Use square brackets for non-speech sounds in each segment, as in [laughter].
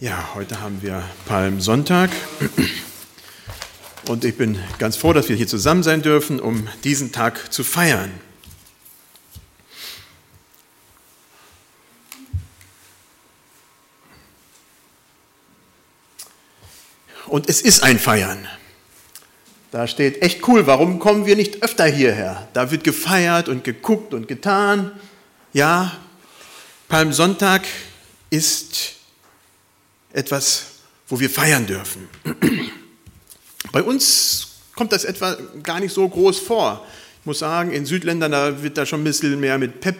Ja, heute haben wir Palmsonntag und ich bin ganz froh, dass wir hier zusammen sein dürfen, um diesen Tag zu feiern. Und es ist ein Feiern. Da steht echt cool, warum kommen wir nicht öfter hierher? Da wird gefeiert und geguckt und getan. Ja, Palmsonntag ist etwas, wo wir feiern dürfen. [clears throat] Bei uns kommt das etwa gar nicht so groß vor. Ich muss sagen, in Südländern, da wird da schon ein bisschen mehr mit Pep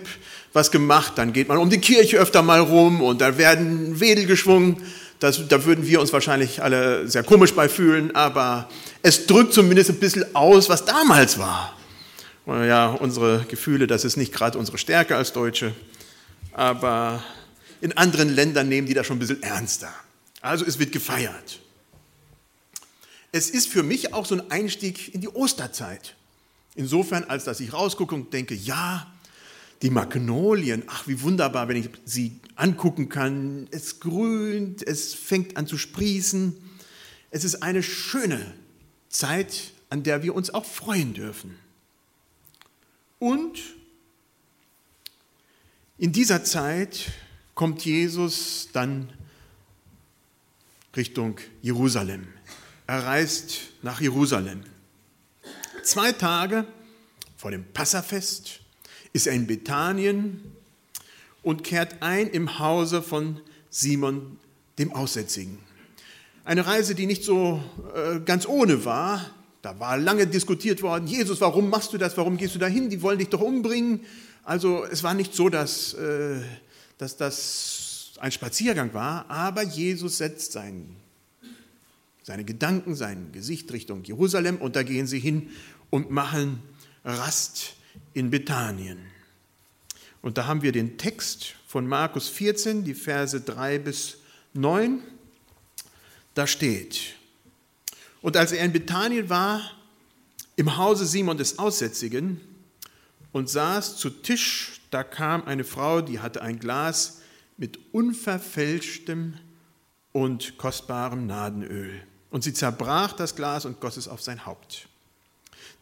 was gemacht. Dann geht man um die Kirche öfter mal rum und da werden Wedel geschwungen. Das, da würden wir uns wahrscheinlich alle sehr komisch bei fühlen, aber es drückt zumindest ein bisschen aus, was damals war. Ja, unsere Gefühle, das ist nicht gerade unsere Stärke als Deutsche, aber in anderen Ländern nehmen die das schon ein bisschen ernster. Also es wird gefeiert. Es ist für mich auch so ein Einstieg in die Osterzeit. Insofern, als dass ich rausgucke und denke, ja, die Magnolien, ach wie wunderbar, wenn ich sie angucken kann. Es grünt, es fängt an zu sprießen. Es ist eine schöne Zeit, an der wir uns auch freuen dürfen. Und in dieser Zeit kommt Jesus dann Richtung Jerusalem. Er reist nach Jerusalem. Zwei Tage vor dem Passafest ist er in Bethanien und kehrt ein im Hause von Simon dem Aussätzigen. Eine Reise, die nicht so äh, ganz ohne war. Da war lange diskutiert worden, Jesus, warum machst du das, warum gehst du dahin, die wollen dich doch umbringen. Also es war nicht so, dass, äh, dass das ein Spaziergang war, aber Jesus setzt sein, seine Gedanken, sein Gesicht Richtung Jerusalem und da gehen sie hin und machen Rast in Bethanien. Und da haben wir den Text von Markus 14, die Verse 3 bis 9. Da steht, und als er in Bethanien war, im Hause Simon des Aussätzigen, und saß zu Tisch, da kam eine Frau, die hatte ein Glas mit unverfälschtem und kostbarem Nadenöl. Und sie zerbrach das Glas und goss es auf sein Haupt.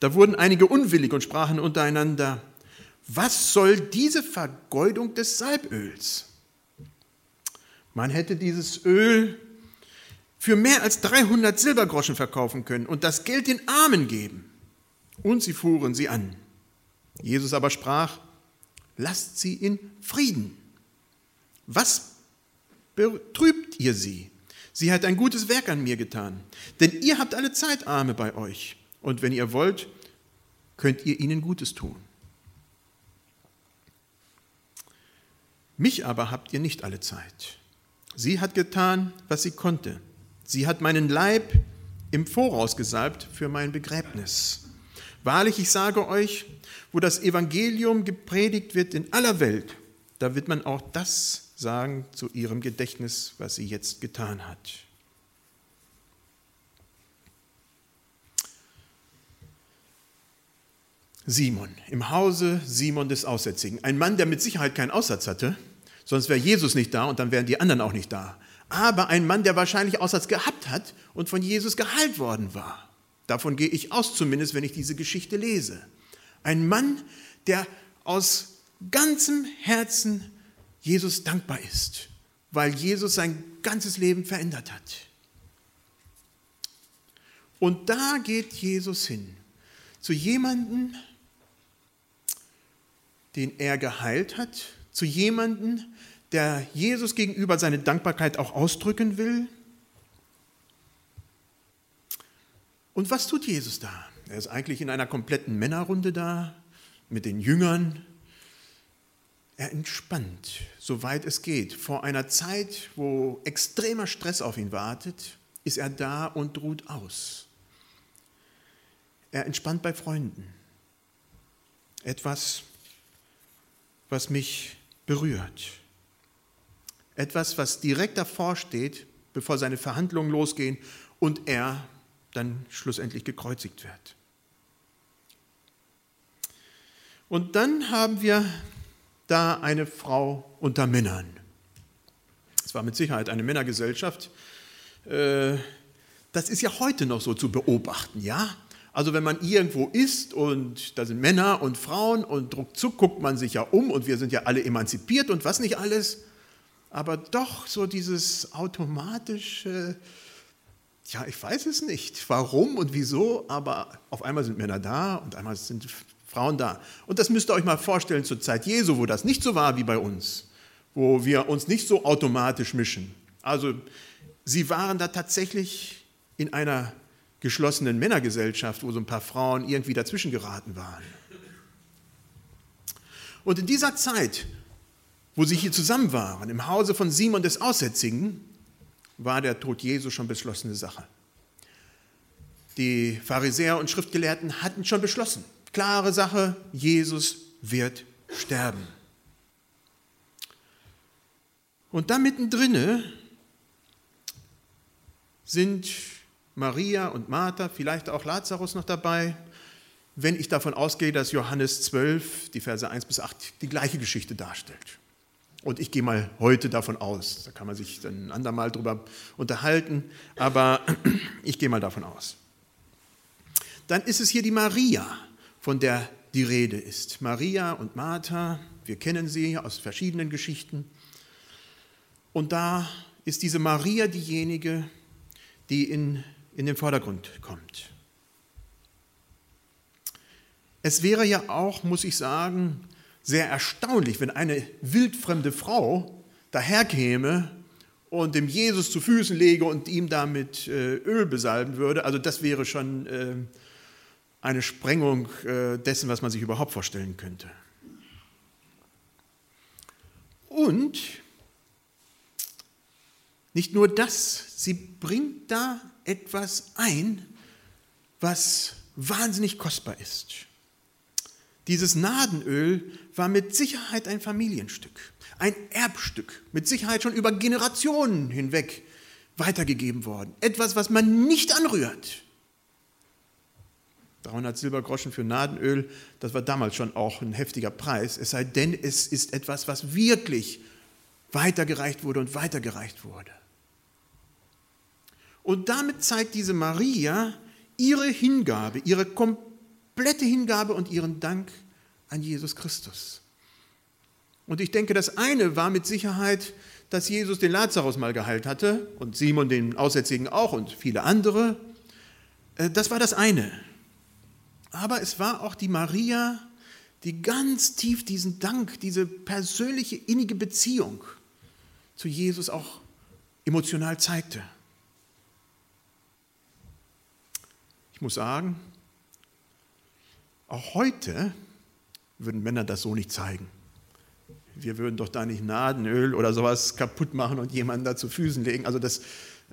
Da wurden einige unwillig und sprachen untereinander, was soll diese Vergeudung des Salböls? Man hätte dieses Öl für mehr als 300 Silbergroschen verkaufen können und das Geld den Armen geben. Und sie fuhren sie an. Jesus aber sprach, lasst sie in Frieden. Was betrübt ihr sie? Sie hat ein gutes Werk an mir getan. Denn ihr habt alle Zeit Arme bei euch. Und wenn ihr wollt, könnt ihr ihnen Gutes tun. Mich aber habt ihr nicht alle Zeit. Sie hat getan, was sie konnte. Sie hat meinen Leib im Voraus gesalbt für mein Begräbnis. Wahrlich, ich sage euch, wo das Evangelium gepredigt wird in aller Welt, da wird man auch das sagen zu ihrem Gedächtnis, was sie jetzt getan hat. Simon, im Hause Simon des Aussätzigen. Ein Mann, der mit Sicherheit keinen Aussatz hatte, sonst wäre Jesus nicht da und dann wären die anderen auch nicht da. Aber ein Mann, der wahrscheinlich Aussatz gehabt hat und von Jesus geheilt worden war. Davon gehe ich aus, zumindest wenn ich diese Geschichte lese. Ein Mann, der aus ganzem Herzen Jesus dankbar ist, weil Jesus sein ganzes Leben verändert hat. Und da geht Jesus hin, zu jemandem, den er geheilt hat, zu jemandem, der Jesus gegenüber seine Dankbarkeit auch ausdrücken will. Und was tut Jesus da? Er ist eigentlich in einer kompletten Männerrunde da mit den Jüngern. Er entspannt, soweit es geht. Vor einer Zeit, wo extremer Stress auf ihn wartet, ist er da und ruht aus. Er entspannt bei Freunden. Etwas, was mich berührt. Etwas, was direkt davor steht, bevor seine Verhandlungen losgehen und er dann schlussendlich gekreuzigt wird. Und dann haben wir da eine Frau unter Männern. Es war mit Sicherheit eine Männergesellschaft. Äh, das ist ja heute noch so zu beobachten, ja? Also wenn man irgendwo ist und da sind Männer und Frauen und ruckzuck guckt man sich ja um und wir sind ja alle emanzipiert und was nicht alles, aber doch so dieses automatische, ja, ich weiß es nicht, warum und wieso, aber auf einmal sind Männer da und einmal sind Frauen da. Und das müsst ihr euch mal vorstellen zur Zeit Jesu, wo das nicht so war wie bei uns, wo wir uns nicht so automatisch mischen. Also sie waren da tatsächlich in einer geschlossenen Männergesellschaft, wo so ein paar Frauen irgendwie dazwischen geraten waren. Und in dieser Zeit, wo sie hier zusammen waren, im Hause von Simon des Aussätzigen, war der Tod Jesu schon beschlossene Sache. Die Pharisäer und Schriftgelehrten hatten schon beschlossen, klare Sache, Jesus wird sterben. Und da mittendrin sind Maria und Martha, vielleicht auch Lazarus noch dabei, wenn ich davon ausgehe, dass Johannes 12, die Verse 1 bis 8, die gleiche Geschichte darstellt. Und ich gehe mal heute davon aus, da kann man sich dann ein andermal drüber unterhalten, aber [clears throat] ich gehe mal davon aus. Dann ist es hier die Maria, von der die Rede ist. Maria und Martha, wir kennen sie aus verschiedenen Geschichten. Und da ist diese Maria diejenige, die in in den Vordergrund kommt. Es wäre ja auch, muss ich sagen, sehr erstaunlich, wenn eine wildfremde Frau daherkäme und dem Jesus zu Füßen lege und ihm damit äh, Öl besalben würde. Also das wäre schon äh, eine Sprengung äh, dessen, was man sich überhaupt vorstellen könnte. Und nicht nur das, sie bringt da etwas ein, was wahnsinnig kostbar ist. Dieses Nadenöl war mit Sicherheit ein Familienstück, ein Erbstück, mit Sicherheit schon über Generationen hinweg weitergegeben worden. Etwas, was man nicht anrührt. 300 Silbergroschen für Nadenöl, das war damals schon auch ein heftiger Preis, es sei denn, es ist etwas, was wirklich weitergereicht wurde und weitergereicht wurde. Und damit zeigt diese Maria ihre Hingabe, ihre komplette Hingabe und ihren Dank an Jesus Christus. Und ich denke, das eine war mit Sicherheit, dass Jesus den Lazarus mal geheilt hatte und Simon den Aussätzigen auch und viele andere. Äh, das war das eine. Aber es war auch die Maria, die ganz tief diesen Dank, diese persönliche innige Beziehung zu Jesus auch emotional zeigte. Ich muss sagen, auch heute würden Männer das so nicht zeigen. Wir würden doch da nicht Nadenöl oder sowas kaputt machen und jemanden da zu Füßen legen. Also das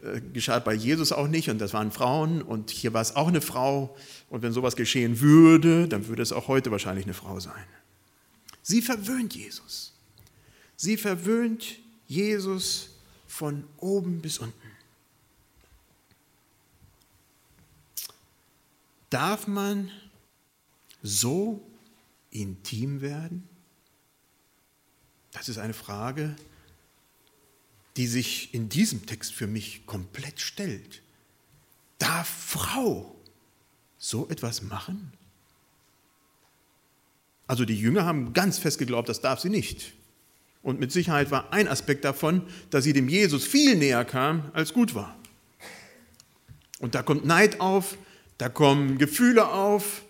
äh, geschah bei Jesus auch nicht und das waren Frauen und hier war es auch eine Frau. Und wenn sowas geschehen würde, dann würde es auch heute wahrscheinlich eine Frau sein. Sie verwöhnt Jesus. Sie verwöhnt Jesus von oben bis unten. Darf man so intim werden? Das ist eine Frage, die sich in diesem Text für mich komplett stellt. Darf Frau so etwas machen? Also die Jünger haben ganz fest geglaubt, das darf sie nicht. Und mit Sicherheit war ein Aspekt davon, dass sie dem Jesus viel näher kam, als gut war. Und da kommt Neid auf, da kommen Gefühle auf.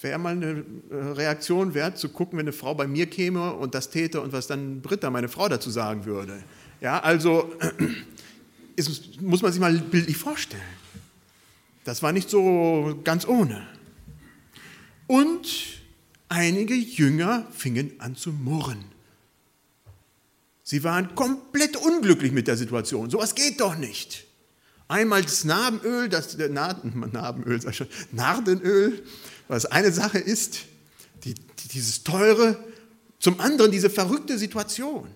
Es wäre mal eine äh, Reaktion wert, zu gucken, wenn eine Frau bei mir käme und das täte und was dann Britta, meine Frau, dazu sagen würde. Ja, also [clears throat] ist, muss man sich mal bildlich vorstellen. Das war nicht so ganz ohne. Und einige Jünger fingen an zu murren. Sie waren komplett unglücklich mit der Situation. Sowas geht doch nicht. Einmal das Narbenöl, das Narbenöl, [laughs] sag Nardenöl, was eine Sache ist, die, dieses teure, zum anderen diese verrückte Situation.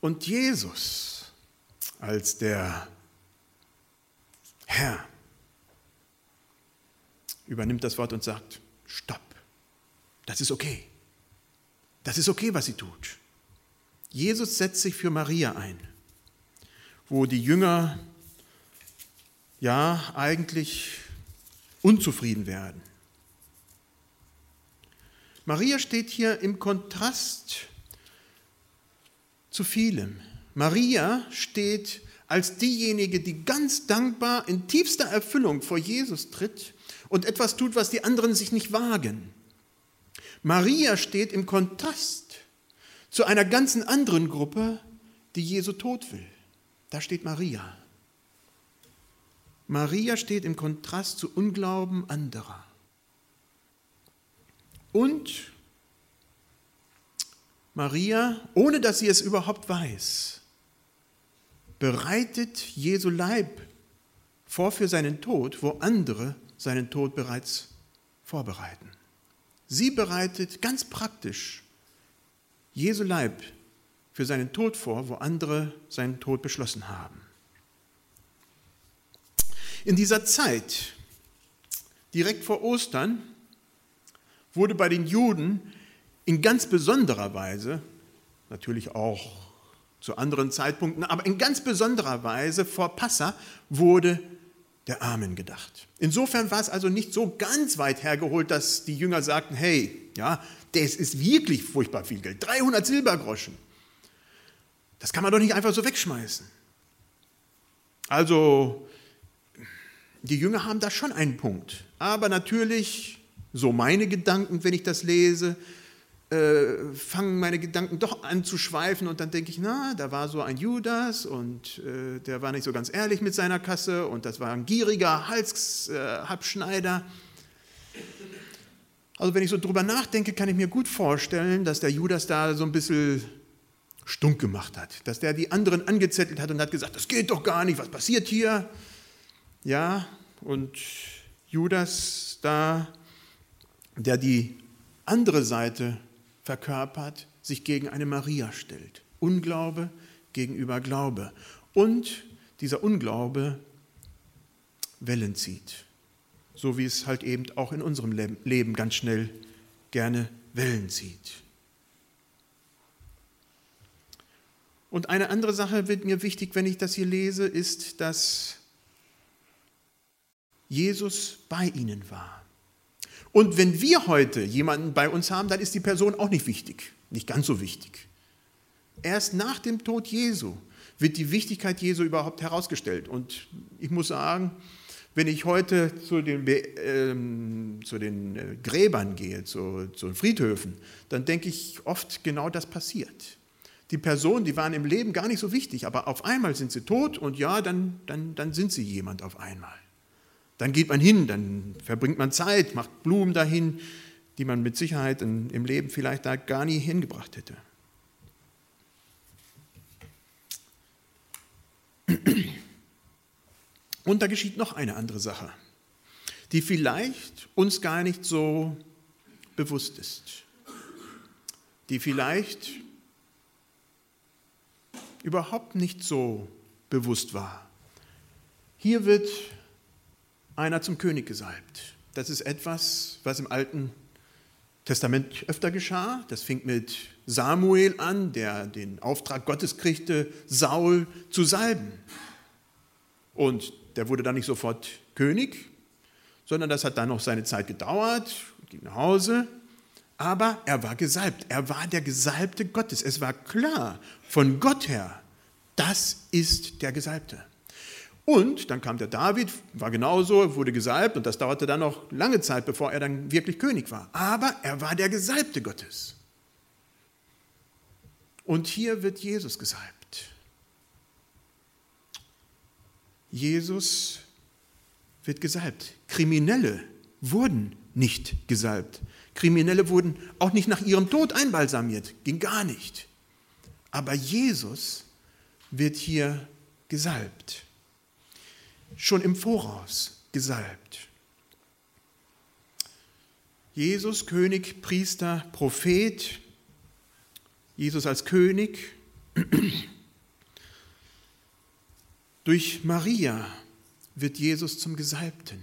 Und Jesus als der Herr übernimmt das Wort und sagt, stopp, das ist okay, Das ist okay, was sie tut. Jesus setzt sich für Maria ein, wo die Jünger ja eigentlich unzufrieden werden. Maria steht hier im Kontrast zu vielem. Maria steht als diejenige, die ganz dankbar in tiefster Erfüllung vor Jesus tritt und etwas tut, was die anderen sich nicht wagen. Maria steht im Kontrast zu einer ganzen anderen Gruppe, die Jesu Tod will. Da steht Maria. Maria steht im Kontrast zu Unglauben anderer. Und Maria, ohne dass sie es überhaupt weiß, bereitet Jesu Leib vor für seinen Tod, wo andere seinen Tod bereits vorbereiten. Sie bereitet ganz praktisch Jesu Leib für seinen Tod vor, wo andere seinen Tod beschlossen haben. In dieser Zeit, direkt vor Ostern, wurde bei den Juden in ganz besonderer Weise, natürlich auch zu anderen Zeitpunkten, aber in ganz besonderer Weise vor Passa wurde der Armen gedacht. Insofern war es also nicht so ganz weit hergeholt, dass die Jünger sagten, hey, ja, das ist wirklich furchtbar viel Geld, 300 Silbergroschen. Das kann man doch nicht einfach so wegschmeißen. Also, die Jünger haben da schon einen Punkt. Aber natürlich, so meine Gedanken, wenn ich das lese, äh, fangen meine Gedanken doch an zu schweifen und dann denke ich, na, da war so ein Judas und äh, der war nicht so ganz ehrlich mit seiner Kasse und das war ein gieriger Halsabschneider. Also wenn ich so drüber nachdenke, kann ich mir gut vorstellen, dass der Judas da so ein bisschen stunk gemacht hat, dass der die anderen angezettelt hat und hat gesagt, das geht doch gar nicht, was passiert hier? Ja, und Judas da, der die andere Seite verkörpert, sich gegen eine Maria stellt. Unglaube gegenüber Glaube. Und dieser Unglaube Wellen zieht. So wie es halt eben auch in unserem Leben ganz schnell gerne Wellen zieht. Und eine andere Sache wird mir wichtig, wenn ich das hier lese, ist, dass Jesus bei ihnen war. Und wenn wir heute jemanden bei uns haben, dann ist die Person auch nicht wichtig, nicht ganz so wichtig. Erst nach dem Tod Jesu wird die Wichtigkeit Jesu überhaupt herausgestellt. Und ich muss sagen, wenn ich heute zu den, ähm, zu den äh, Gräbern gehe, zu, zu den Friedhöfen, dann denke ich oft genau das passiert. Die Personen, die waren im Leben gar nicht so wichtig, aber auf einmal sind sie tot und ja, dann, dann, dann sind sie jemand auf einmal. Dann geht man hin, dann verbringt man Zeit, macht Blumen dahin, die man mit Sicherheit im Leben vielleicht da gar nie hingebracht hätte. Und da geschieht noch eine andere Sache, die vielleicht uns gar nicht so bewusst ist, die vielleicht überhaupt nicht so bewusst war. Hier wird einer zum König gesalbt. Das ist etwas, was im Alten Testament öfter geschah. Das fing mit Samuel an, der den Auftrag Gottes kriegte, Saul zu salben. Und der wurde dann nicht sofort König, sondern das hat dann noch seine Zeit gedauert, ging nach Hause. Aber er war gesalbt. Er war der Gesalbte Gottes. Es war klar von Gott her, das ist der Gesalbte. Und dann kam der David, war genauso, wurde gesalbt und das dauerte dann noch lange Zeit, bevor er dann wirklich König war. Aber er war der Gesalbte Gottes. Und hier wird Jesus gesalbt. Jesus wird gesalbt. Kriminelle wurden nicht gesalbt. Kriminelle wurden auch nicht nach ihrem Tod einbalsamiert, ging gar nicht. Aber Jesus wird hier gesalbt schon im Voraus gesalbt. Jesus, König, Priester, Prophet, Jesus als König, [clears throat] durch Maria wird Jesus zum Gesalbten,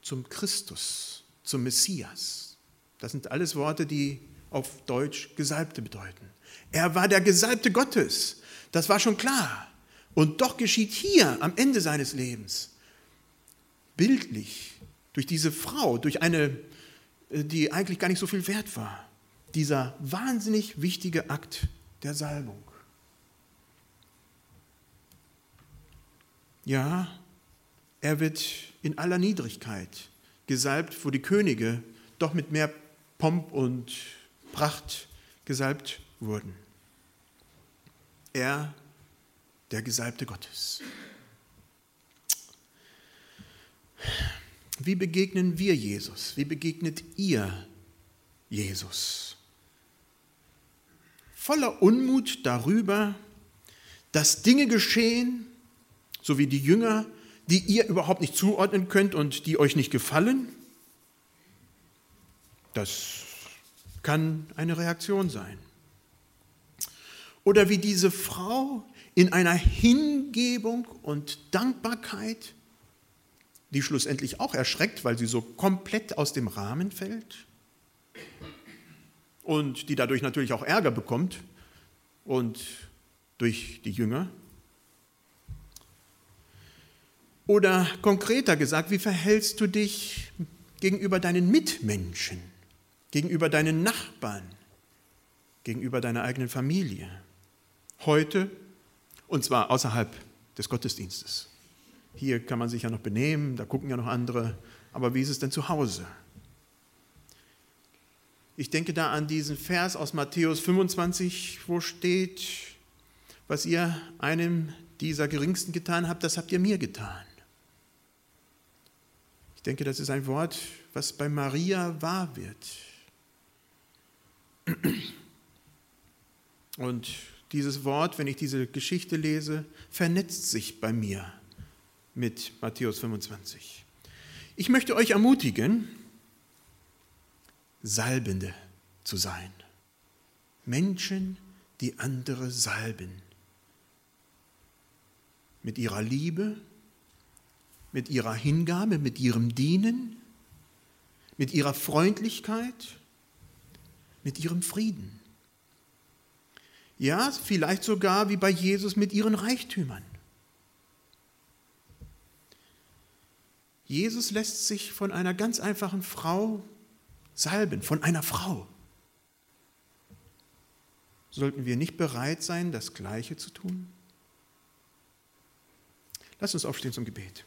zum Christus, zum Messias. Das sind alles Worte, die auf Deutsch Gesalbte bedeuten. Er war der Gesalbte Gottes. Das war schon klar. Und doch geschieht hier am Ende seines Lebens bildlich durch diese Frau, durch eine, äh, die eigentlich gar nicht so viel wert war, dieser wahnsinnig wichtige Akt der Salbung. Ja, er wird in aller Niedrigkeit gesalbt, wo die Könige doch mit mehr Pomp und Pracht gesalbt wurden. Er, der Gesalbte Gottes. Wie begegnen wir Jesus? Wie begegnet ihr Jesus? Voller Unmut darüber, dass Dinge geschehen, so wie die Jünger, die ihr überhaupt nicht zuordnen könnt und die euch nicht gefallen? Das kann eine Reaktion sein. Oder wie diese Frau in einer Hingebung und Dankbarkeit, die schlussendlich auch erschreckt, weil sie so komplett aus dem Rahmen fällt und die dadurch natürlich auch Ärger bekommt und durch die Jünger. Oder konkreter gesagt, wie verhältst du dich gegenüber deinen Mitmenschen, gegenüber deinen Nachbarn, gegenüber deiner eigenen Familie? Heute und zwar außerhalb des Gottesdienstes. Hier kann man sich ja noch benehmen, da gucken ja noch andere, aber wie ist es denn zu Hause? Ich denke da an diesen Vers aus Matthäus 25, wo steht, was ihr einem dieser Geringsten getan habt, das habt ihr mir getan. Ich denke, das ist ein Wort, was bei Maria wahr wird. Und dieses Wort, wenn ich diese Geschichte lese, vernetzt sich bei mir mit Matthäus 25. Ich möchte euch ermutigen, Salbende zu sein. Menschen, die andere salben. Mit ihrer Liebe, mit ihrer Hingabe, mit ihrem Dienen, mit ihrer Freundlichkeit, mit ihrem Frieden. Ja, vielleicht sogar wie bei Jesus mit ihren Reichtümern. Jesus lässt sich von einer ganz einfachen Frau salben, von einer Frau. Sollten wir nicht bereit sein, das Gleiche zu tun? Lass uns aufstehen zum Gebet.